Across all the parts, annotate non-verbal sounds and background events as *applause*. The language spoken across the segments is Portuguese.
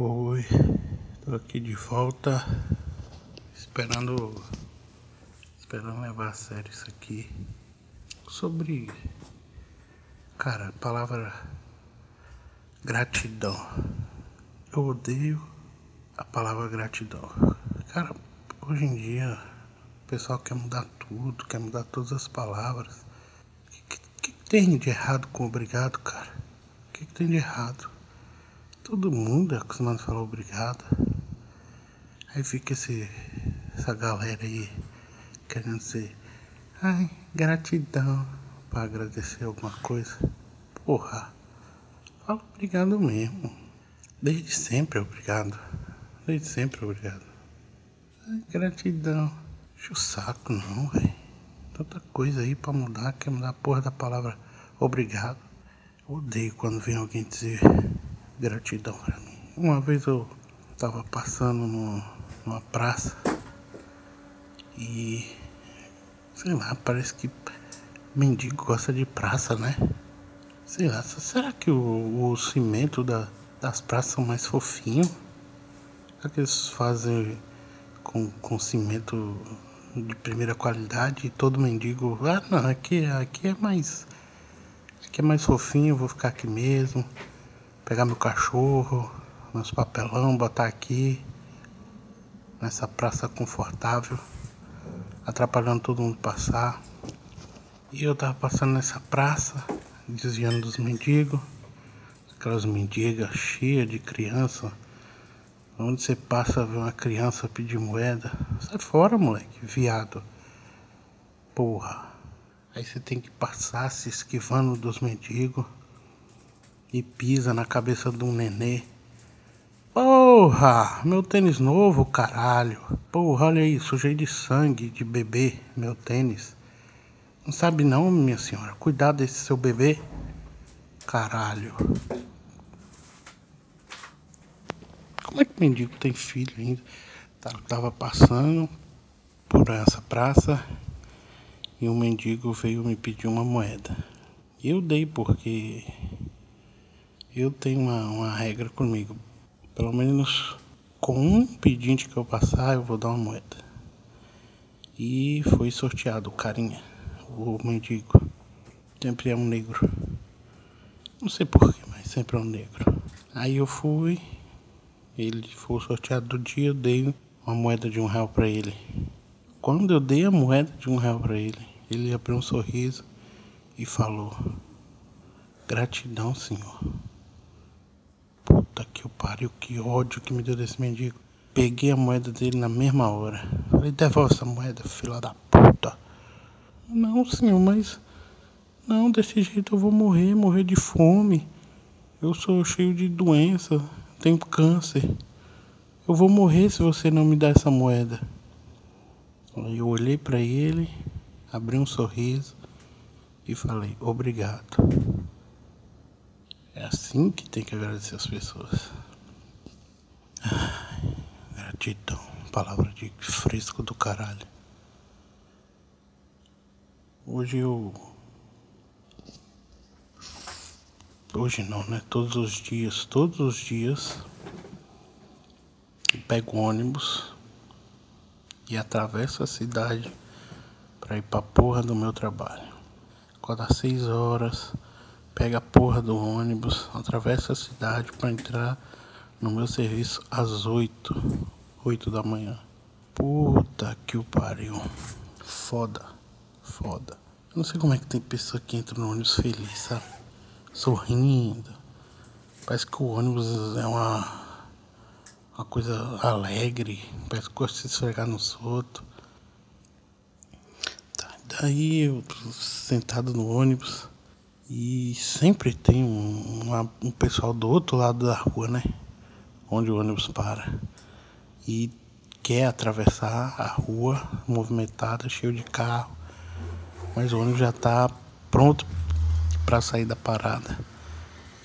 Oi, tô aqui de volta, esperando, esperando levar a sério isso aqui. Sobre, cara, palavra gratidão. Eu odeio a palavra gratidão. Cara, hoje em dia o pessoal quer mudar tudo, quer mudar todas as palavras. O que, que, que tem de errado com obrigado, cara? O que, que tem de errado? Todo mundo é acostumado a falar obrigado. Aí fica esse, essa galera aí querendo ser, ai, gratidão para agradecer alguma coisa. Porra, fala obrigado mesmo. Desde sempre obrigado. Desde sempre obrigado. Ai, gratidão. Enche o saco não, velho. Tanta coisa aí pra mudar, quer mudar a porra da palavra obrigado. Odeio quando vem alguém dizer gratidão para mim. Uma vez eu estava passando no, numa praça e sei lá, parece que mendigo gosta de praça, né? Sei lá, será que o, o cimento da, das praças são mais fofinhos? Será que eles fazem com, com cimento de primeira qualidade e todo mendigo, ah não, aqui, aqui é mais. Aqui é mais fofinho, vou ficar aqui mesmo pegar meu cachorro, meus papelão, botar aqui nessa praça confortável, atrapalhando todo mundo passar. E eu tava passando nessa praça, desviando dos mendigos, aquelas mendigas cheias de criança. Onde você passa ver uma criança pedir moeda, sai fora, moleque, viado. Porra. Aí você tem que passar se esquivando dos mendigos e pisa na cabeça de um nenê. Porra, meu tênis novo, caralho. Porra, olha aí, sujei de sangue de bebê, meu tênis. Não sabe não, minha senhora. Cuidado desse seu bebê. Caralho. Como é que mendigo tem filho ainda? Tá, tava passando por essa praça e um mendigo veio me pedir uma moeda. Eu dei porque eu tenho uma, uma regra comigo. Pelo menos com um pedinte que eu passar, eu vou dar uma moeda. E foi sorteado o carinha, o mendigo. Sempre é um negro. Não sei porquê, mas sempre é um negro. Aí eu fui, ele foi sorteado do dia, eu dei uma moeda de um real para ele. Quando eu dei a moeda de um real para ele, ele abriu um sorriso e falou: Gratidão, senhor. Puta que o pariu, que ódio que me deu desse mendigo. Peguei a moeda dele na mesma hora. Falei, devolve essa moeda, fila da puta. Não, senhor, mas. Não, desse jeito eu vou morrer, morrer de fome. Eu sou cheio de doença, tenho câncer. Eu vou morrer se você não me dar essa moeda. Eu olhei para ele, abri um sorriso e falei, obrigado. É assim que tem que agradecer as pessoas. Ai, gratidão, palavra de fresco do caralho. Hoje eu. Hoje não, né? Todos os dias, todos os dias. Eu pego ônibus e atravesso a cidade para ir pra porra do meu trabalho. Acordo às seis horas pega a porra do ônibus, atravessa a cidade para entrar no meu serviço às 8, 8 da manhã. Puta que o pariu. Foda, foda. Eu não sei como é que tem pessoa que entra no ônibus feliz, sabe? Sorrindo. Parece que o ônibus é uma, uma coisa alegre. Parece que gosta de se esfregar nos outros. Tá, daí eu sentado no ônibus e sempre tem um, um pessoal do outro lado da rua, né? Onde o ônibus para. E quer atravessar a rua movimentada, cheio de carro. Mas o ônibus já está pronto para sair da parada.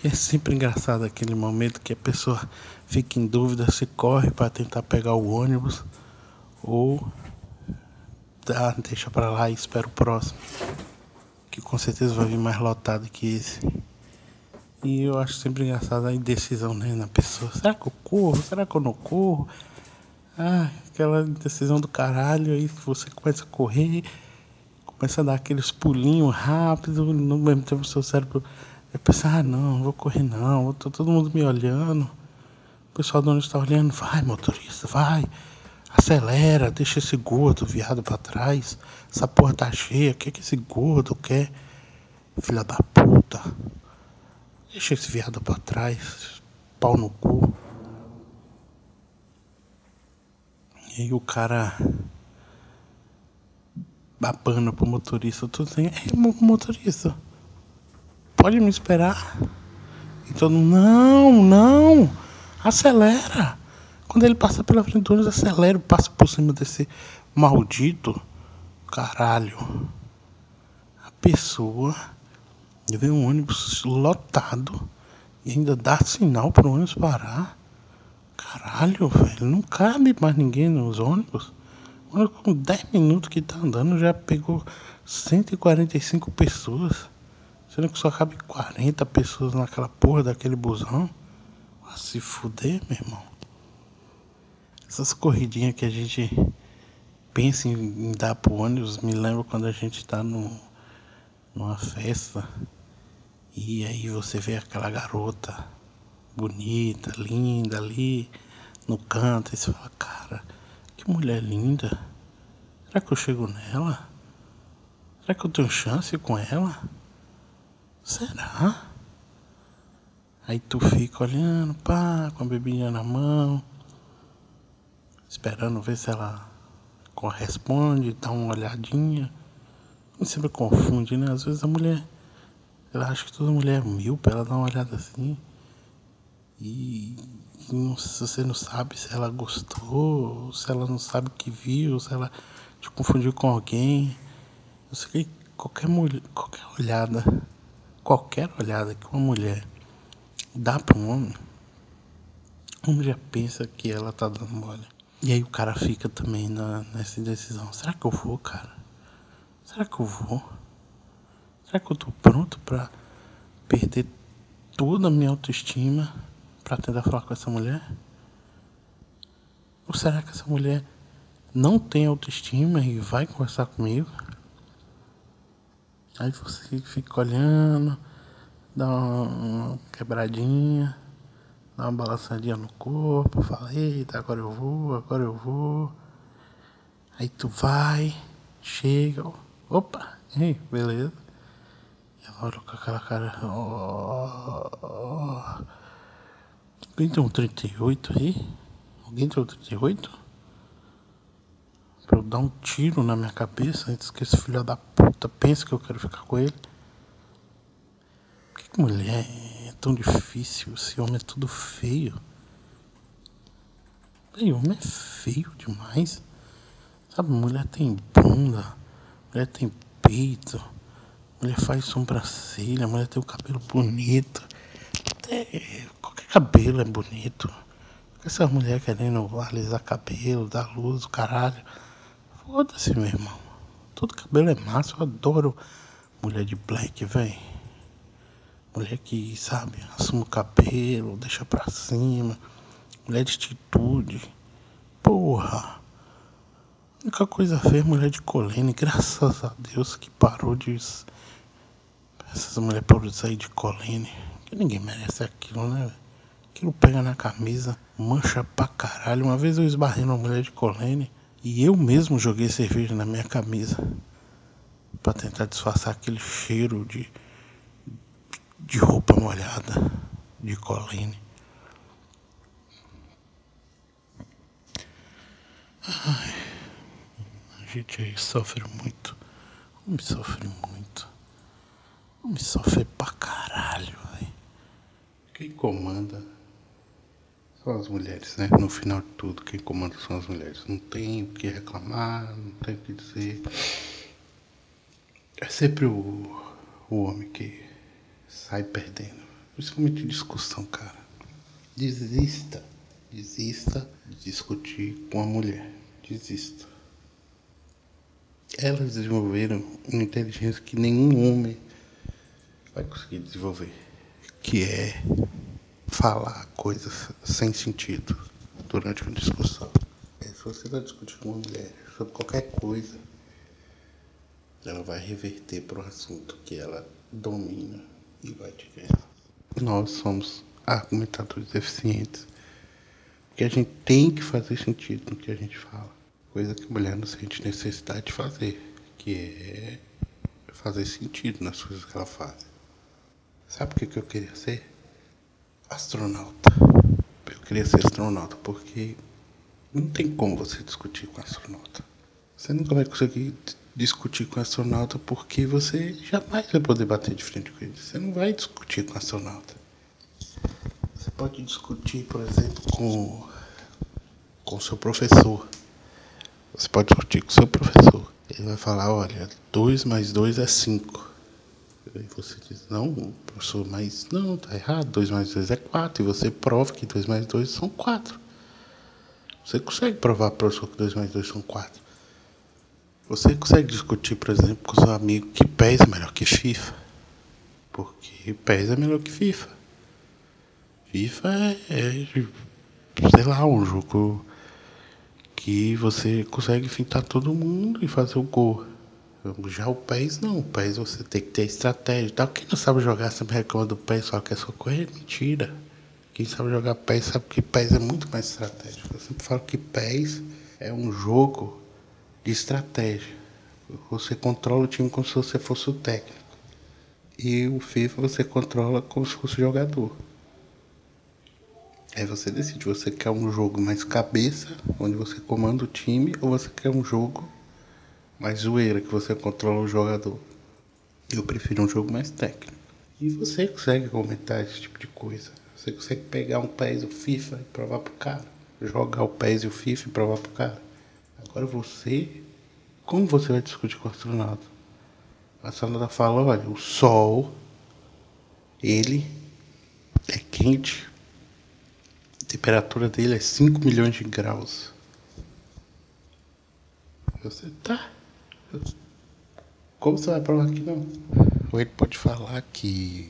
E é sempre engraçado aquele momento que a pessoa fica em dúvida se corre para tentar pegar o ônibus ou dá, deixa para lá e espera o próximo que com certeza vai vir mais lotado que esse. E eu acho sempre engraçado a indecisão né, na pessoa. Será que eu corro? Será que eu não corro? Ah, aquela indecisão do caralho. Aí você começa a correr, começa a dar aqueles pulinhos rápidos. No mesmo tempo, o seu cérebro vai pensar: ah, não, não vou correr não. Tá todo mundo me olhando. O pessoal do ônibus está olhando. Vai, motorista, vai. Acelera, deixa esse gordo viado pra trás. Essa porra tá cheia. O que, que esse gordo quer? Filha da puta. Deixa esse viado pra trás. Pau no cu. E aí o cara babando pro motorista, tudo assim, é motorista, pode me esperar? E mundo, não, não, acelera. Quando ele passa pela frente do ônibus, acelera, passa por cima desse maldito caralho. A pessoa vê um ônibus lotado e ainda dá sinal para o ônibus parar. Caralho, velho, não cabe mais ninguém nos ônibus. Com 10 minutos que tá andando já pegou 145 pessoas. Sendo que só cabe 40 pessoas naquela porra daquele busão. Vai se fuder, meu irmão. Essas corridinhas que a gente pensa em dar pro ônibus me lembra quando a gente tá no, numa festa e aí você vê aquela garota bonita, linda ali no canto e você fala, cara, que mulher linda. Será que eu chego nela? Será que eu tenho chance com ela? Será? Aí tu fica olhando, pá, com a bebinha na mão, esperando ver se ela corresponde, dá uma olhadinha. E sempre confunde, né? Às vezes a mulher ela acha que toda mulher é míope, ela dá uma olhada assim. E, e não, você não sabe se ela gostou, se ela não sabe o que viu, se ela te confundiu com alguém. Eu sei que qualquer, mulher, qualquer olhada, qualquer olhada que uma mulher dá para um homem, o homem já pensa que ela tá dando mole. E aí o cara fica também na, nessa indecisão. Será que eu vou, cara? Será que eu vou? Será que eu tô pronto para perder toda a minha autoestima para tentar falar com essa mulher? Ou será que essa mulher não tem autoestima e vai conversar comigo? Aí você fica olhando, dá uma quebradinha, dá uma balançadinha no corpo, fala, eita, agora eu vou, agora eu vou. Aí tu vai, chega, opa, ei, beleza. Olha com aquela cara. Oh, oh. Alguém tem um 38 aí? Alguém tem um 38? Pra eu dar um tiro na minha cabeça antes que esse filho da puta pense que eu quero ficar com ele. Que, mulher tão difícil? Esse homem é tudo feio. E homem é feio demais. Sabe, mulher tem bunda, mulher tem peito mulher faz sobrancelha, mulher tem o cabelo bonito. Até qualquer cabelo é bonito. Essa mulher querendo alisar cabelo, dar luz, o caralho. Foda-se, meu irmão. Todo cabelo é massa, eu adoro mulher de black, velho. Mulher que, sabe, assume o cabelo, deixa pra cima. Mulher de atitude. Porra. A única coisa feia é mulher de colene, graças a Deus que parou de essas mulheres podem sair de colene. Que ninguém merece aquilo, né? Aquilo pega na camisa, mancha pra caralho. Uma vez eu esbarrei numa mulher de colene e eu mesmo joguei cerveja na minha camisa. para tentar disfarçar aquele cheiro de, de roupa molhada, de colene. Ai, a gente aí sofre muito. Me sofre muito. Me sofre pra caralho, velho. Quem comanda são as mulheres, né? No final de tudo, quem comanda são as mulheres. Não tem o que reclamar, não tem o que dizer. É sempre o, o homem que sai perdendo. Principalmente discussão, cara. Desista. Desista de discutir com a mulher. Desista. Elas desenvolveram uma inteligência que nenhum homem vai conseguir desenvolver. que é falar coisas sem sentido durante uma discussão. É, se você está discutindo com uma mulher sobre qualquer coisa, ela vai reverter para o assunto que ela domina e vai te ganhar. Nós somos argumentadores eficientes. Porque a gente tem que fazer sentido no que a gente fala. Coisa que a mulher não sente necessidade de fazer. Que é fazer sentido nas coisas que ela faz. Sabe o que, que eu queria ser? Astronauta. Eu queria ser astronauta porque não tem como você discutir com astronauta. Você nunca vai conseguir discutir com astronauta porque você jamais vai poder bater de frente com ele. Você não vai discutir com astronauta. Você pode discutir, por exemplo, com com seu professor. Você pode discutir com seu professor. Ele vai falar, olha, 2 mais 2 é 5. E você diz, não, professor, mas não, tá errado, 2 mais 2 é 4. E você prova que 2 mais 2 são 4. Você consegue provar, professor, que 2 mais 2 são 4. Você consegue discutir, por exemplo, com seu amigo que PES é melhor que FIFA. Porque PES é melhor que FIFA. FIFA é, é sei lá, um jogo que você consegue fintar todo mundo e fazer o gol. Já o PES não, o PES você tem que ter estratégia tal. Quem não sabe jogar sempre reclama do PES, é só correr, mentira. Quem sabe jogar PES sabe que PES é muito mais estratégico. Eu sempre falo que PES é um jogo de estratégia. Você controla o time como se você fosse o técnico. E o FIFA você controla como se fosse o jogador. Aí você decide, você quer um jogo mais cabeça, onde você comanda o time, ou você quer um jogo mais zoeira, que você controla o jogador. Eu prefiro um jogo mais técnico. E você consegue comentar esse tipo de coisa. Você consegue pegar um PES, o FIFA e provar pro cara. Jogar o PES e o FIFA e provar pro cara. Agora você, como você vai discutir com o astronauta? O astronauta fala, olha, o Sol, ele é quente. A temperatura dele é 5 milhões de graus. Você tá. Como você vai provar que não? Ou ele pode falar que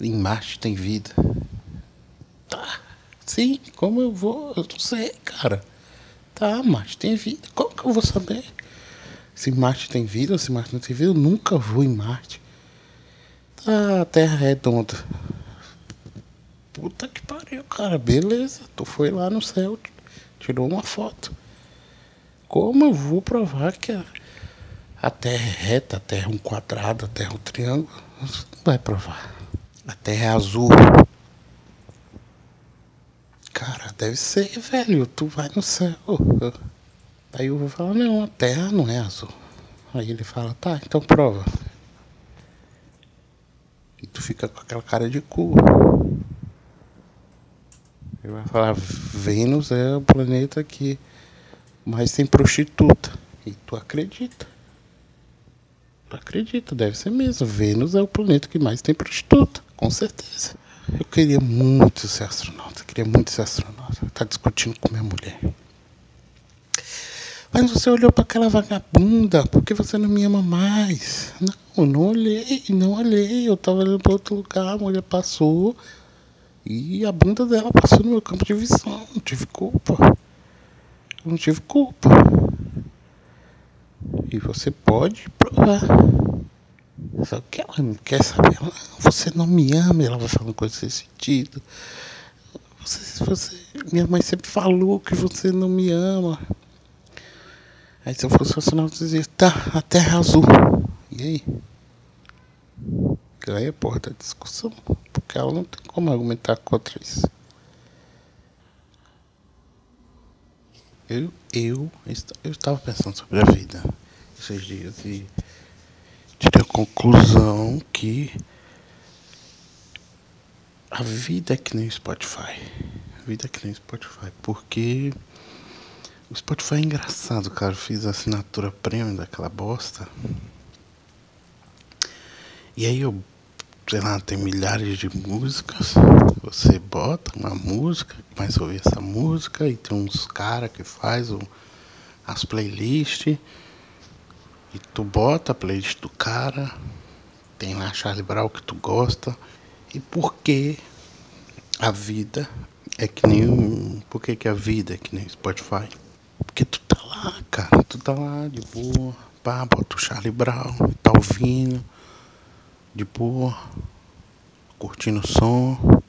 em Marte tem vida. Tá. Sim, como eu vou? Eu não sei, cara. Tá, Marte tem vida. Como que eu vou saber? Se Marte tem vida ou se Marte não tem vida, eu nunca vou em Marte. Tá, a Terra é redonda. Puta que pariu, cara. Beleza. Tu foi lá no céu, tirou uma foto. Como eu vou provar que a, a Terra é reta, a Terra é um quadrado, a Terra é um triângulo? Não vai provar. A Terra é azul. Cara, deve ser, velho. Tu vai no céu. Aí eu vou falar, não, a Terra não é azul. Aí ele fala, tá, então prova. E tu fica com aquela cara de cu. Ele vai falar, Vênus é o planeta que mais tem prostituta. E tu acredita. Tu acredita, deve ser mesmo. Vênus é o planeta que mais tem prostituta, com certeza. Eu queria muito ser astronauta, queria muito ser astronauta. Tá discutindo com minha mulher. Mas você olhou para aquela vagabunda, por que você não me ama mais? Não, não olhei, não olhei. Eu tava olhando para outro lugar, a mulher passou e a bunda dela passou no meu campo de visão. Não tive culpa. Não tive culpa. E você pode provar. Só que ela não quer saber. Ela, você não me ama, ela vai falando coisa sem sentido. Você, você, minha mãe sempre falou que você não me ama. Aí se eu fosse funcionário, eu dizia, tá, a terra é azul. E aí? Ganha porra da discussão. Porque ela não tem como argumentar contra isso. Eu, eu, eu estava pensando sobre a vida esses dias e a conclusão que a vida é que nem o Spotify. A vida é que nem o Spotify. Porque o Spotify é engraçado, cara. Eu fiz a assinatura premium daquela bosta. E aí eu, sei lá, tem milhares de músicas. Você bota uma música, começa a ouvir essa música e tem uns caras que faz o, as playlists. E tu bota a playlist do cara, tem lá Charlie Brown que tu gosta, E por que a vida é que nem um. Por que, que a vida é que nem Spotify? Porque tu tá lá, cara. Tu tá lá de boa. Pá, bota o Charlie Brown, tá ouvindo. De boa. Curtindo o som.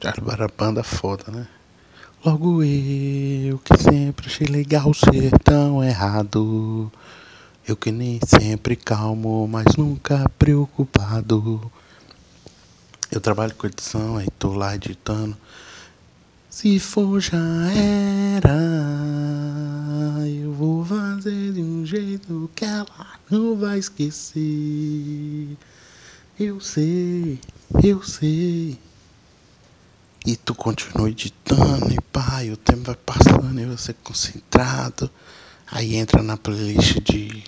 Charlie Brown é banda foda, né? Logo eu que sempre achei legal ser tão errado. Eu que nem sempre calmo, mas nunca preocupado. Eu trabalho com edição, aí tô lá editando. Se for já era, eu vou fazer de um jeito que ela não vai esquecer. Eu sei, eu sei. E tu continua editando e e o tempo vai passando e você concentrado. Aí entra na playlist de,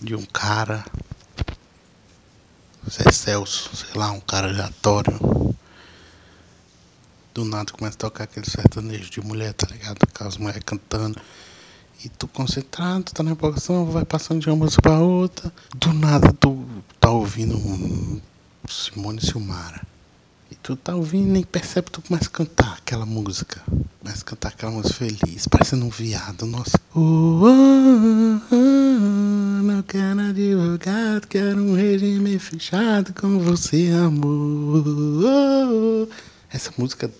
de um cara. Zé Celso, sei lá, um cara aleatório. Do nada começa a tocar aquele sertanejo de mulher, tá ligado? Aquelas mulheres cantando. E tu concentrado, tá na empolgação, vai passando de uma música pra outra. Do nada tu tá ouvindo um Simone Silmara. Tu tá ouvindo nem percebe, tu começa a cantar aquela música. Começa a cantar aquela música feliz, parecendo um viado, nossa. Oh, oh, oh, não quero advogado, quero um regime fechado com você, amor. Essa música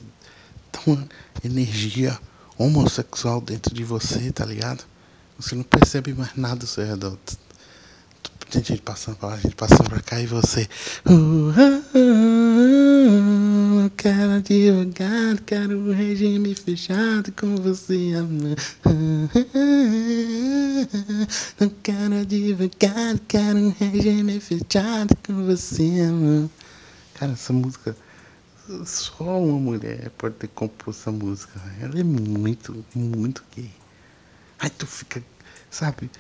dá uma energia homossexual dentro de você, tá ligado? Você não percebe mais nada ao seu redor. Tem gente passando pra lá, gente passando pra cá e você. Oh, quero advogado, quero um regime fechado com você, amor. Não quero advogado, quero um regime fechado com você, amor. Cara, essa música. Só uma mulher pode ter composto essa música. Ela é muito, muito gay. Aí tu fica, sabe?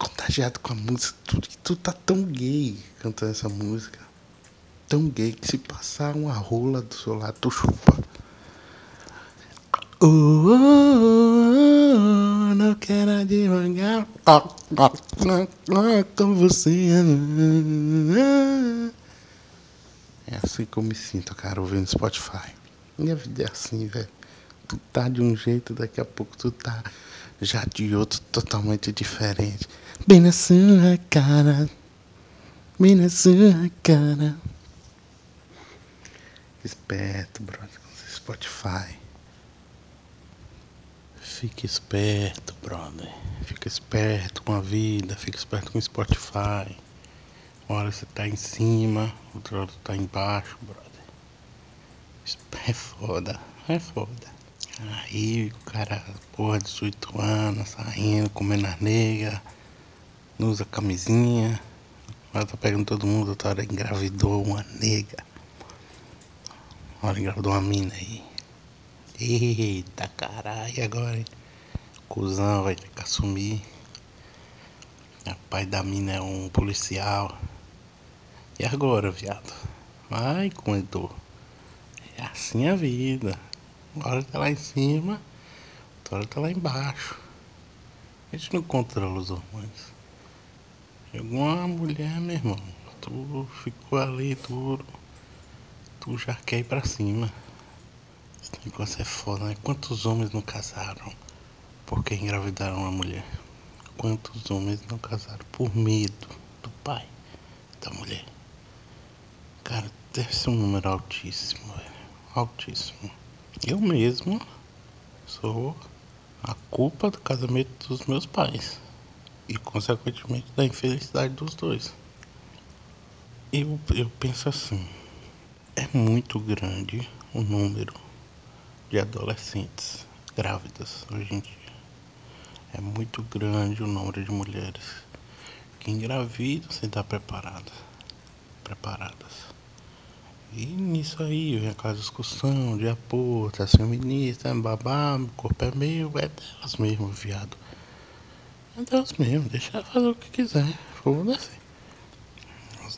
Contagiado com a música. Tu, tu tá tão gay cantando essa música. Tão gay que se passar uma rola do seu lado, tu chupa. Oh, oh, oh, não quero devagar oh, oh, com você. É assim que eu me sinto, cara, ouvindo Spotify. Minha vida é assim, velho. Tu tá de um jeito, daqui a pouco tu tá já de outro totalmente diferente. Bem na sua cara, bem na sua cara. Esperto, brother, com Spotify. Fique esperto, brother. Fica esperto com a vida, fica esperto com o Spotify. Uma hora você tá em cima, outra hora você tá embaixo, brother. É foda, é foda. Aí o cara, porra, 18 anos, saindo, comendo as negras, não usa camisinha, ela tá pegando todo mundo, outra hora engravidou uma nega. Hora engravidou uma mina aí. Eita caralho, agora hein? Cusão vai ter que assumir. O pai da mina é um policial. E agora, viado? Ai, como É assim a vida. Hora tá lá em cima, hora tá lá embaixo. A gente não controla os hormônios. Chegou uma mulher, meu irmão. Tu ficou ali duro. Tu já quer ir pra cima. Esse negócio é foda, né? Quantos homens não casaram porque engravidaram uma mulher? Quantos homens não casaram por medo do pai da mulher? Cara, deve ser um número altíssimo, velho. Altíssimo. Eu mesmo sou a culpa do casamento dos meus pais e, consequentemente, da infelicidade dos dois. Eu, eu penso assim: é muito grande o número de adolescentes grávidas hoje em dia. É muito grande o número de mulheres que engravidam sem estar preparadas. preparadas. E nisso aí vem aquela discussão de apoio, tá feminista, é babá, o corpo é meu, é delas mesmo, viado. É delas mesmo, deixa ela fazer o que quiser, foda-se.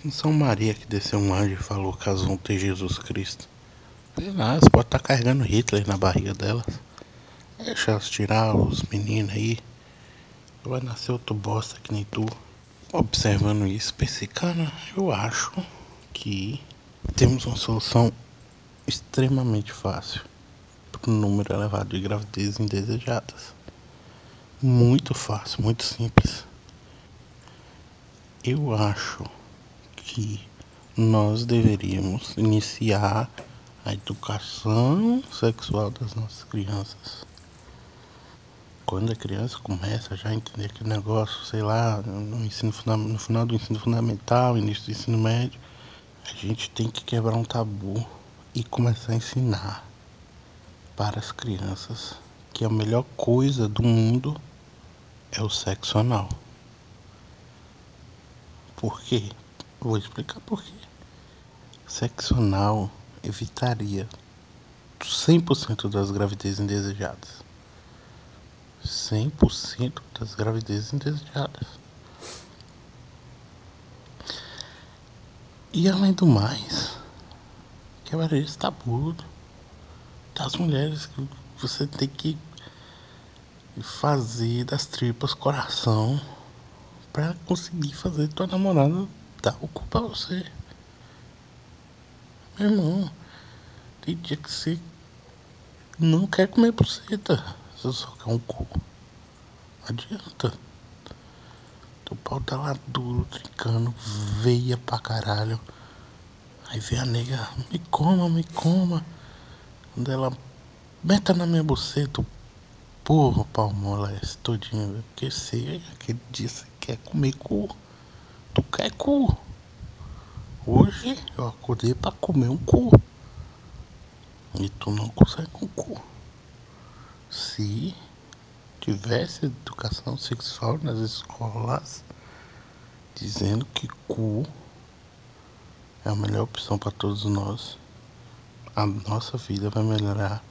Não são Maria que desceu um anjo e falou que elas vão ter Jesus Cristo. Sei lá, você pode estar tá carregando Hitler na barriga delas. Deixa elas tirar os meninos aí. Vai nascer outro bosta que nem tu. Observando isso, pensei, cara, eu acho que temos uma solução extremamente fácil para um número elevado de gravidezes indesejadas. Muito fácil, muito simples. Eu acho que nós deveríamos iniciar a educação sexual das nossas crianças. Quando a criança começa já a entender aquele negócio, sei lá, no, ensino, no final do ensino fundamental, início do ensino médio, a gente tem que quebrar um tabu e começar a ensinar para as crianças que a melhor coisa do mundo é o sexo anal. Por quê? Vou explicar por quê. Sexo anal evitaria 100% das gravidezes indesejadas. 100% das gravidezes indesejadas. E além do mais, quebraria esse tabu das mulheres que você tem que fazer das tripas coração para conseguir fazer tua namorada dar o cu pra você. Meu irmão, tem dia que você não quer comer buceta, você só quer um cu. Não adianta. Teu pau tá lá duro, trincando, veia pra caralho. Aí vem a nega, me coma, me coma. Quando ela meta na minha buceta, porra, pau moleste todinho. Porque você, aquele dia você quer comer cu. Tu quer cu. Hoje eu acordei pra comer um cu. E tu não consegue com cu. Se tivesse educação sexual nas escolas, dizendo que cu é a melhor opção para todos nós, a nossa vida vai melhorar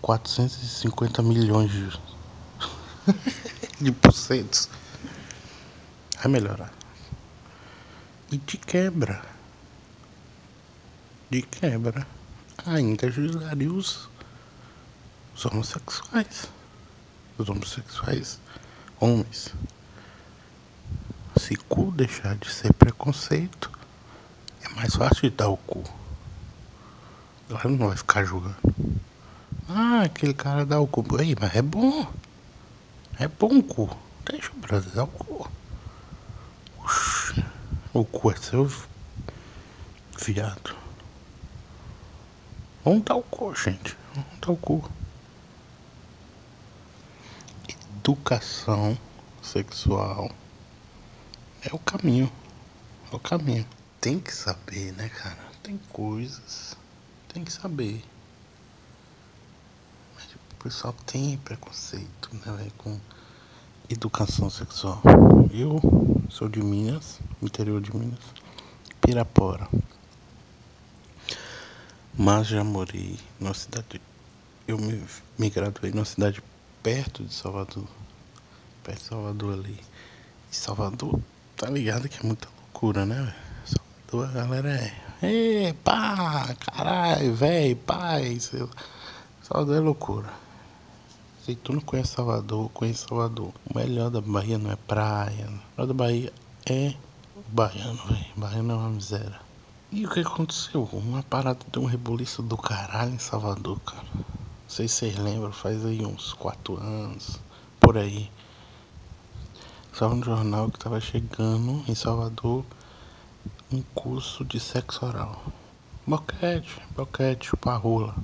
450 milhões *laughs* de, porcentos. Vai melhorar. E de quebra. De quebra. Ainda ajudaria os, os homossexuais. Os homossexuais homens. Se cu deixar de ser preconceito, é mais fácil de dar o cu. Ela não vai ficar julgando. Ah, aquele cara dá o cu. Aí, mas é bom. É bom o cu. Deixa o brother dar o cu. O cu é seu viado. Vamos dar o cu, gente. Vamos dar o cu. Educação sexual é o caminho. É o caminho. Tem que saber, né, cara? Tem coisas. Tem que saber. Mas o pessoal tem preconceito, né, com educação sexual. Eu sou de Minas, interior de Minas, Pirapora. Mas já morei numa cidade. Eu me, me graduei numa cidade perto de Salvador. Perto de Salvador ali. E Salvador, tá ligado que é muita loucura, né? Salvador, a galera é. Ê, pá, caralho, velho, pai. Salvador é loucura. Se tu não conhece Salvador, conhece Salvador. O melhor da Bahia não é praia. O melhor da Bahia é o baiano, velho. Baiano é uma miséria. E o que aconteceu? Uma parada de um rebuliço do caralho em Salvador, cara. Não sei se vocês lembram, faz aí uns 4 anos, por aí. Só um jornal que tava chegando em Salvador um curso de sexo oral. Boquete, boquete, rola.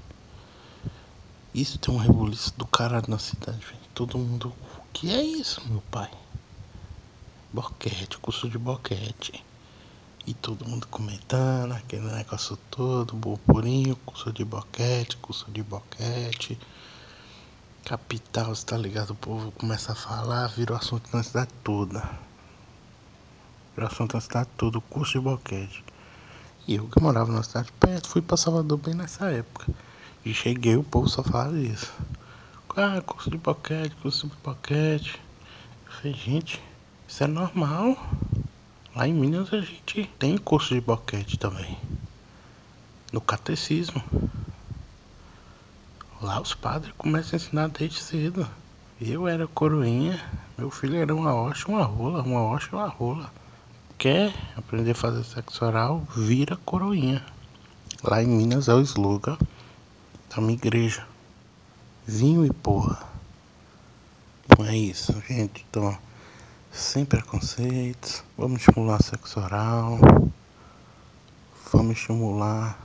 Isso tem um rebuliço do caralho na cidade, velho. Todo mundo. O que é isso, meu pai? Boquete, curso de boquete. E todo mundo comentando, aquele negócio todo, burburinho, curso de boquete, curso de boquete. Capital, você tá ligado? O povo começa a falar, virou assunto na cidade toda. Virou assunto na cidade toda, curso de boquete. E eu que morava na cidade perto, fui pra Salvador bem nessa época. E cheguei, o povo só fala isso. Ah, curso de boquete, curso de boquete. Eu falei, gente, isso é normal. Lá em Minas a gente tem curso de boquete também. No catecismo. Lá os padres começam a ensinar desde cedo. Eu era coroinha, meu filho era uma hoxa, uma rola, uma hoxa, uma rola. Quer aprender a fazer sexo oral? Vira coroinha. Lá em Minas é o slogan da minha igreja. Vinho e porra. Não é isso, gente. Então, sem preconceitos. Vamos estimular sexo oral. Vamos estimular.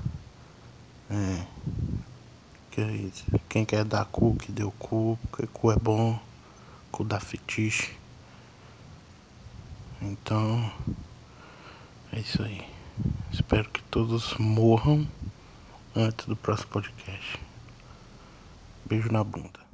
É, é. Quem quer dar cu, que deu cu, porque cu é bom. Cu dá fetiche. Então, é isso aí. Espero que todos morram antes do próximo podcast. Beijo na bunda.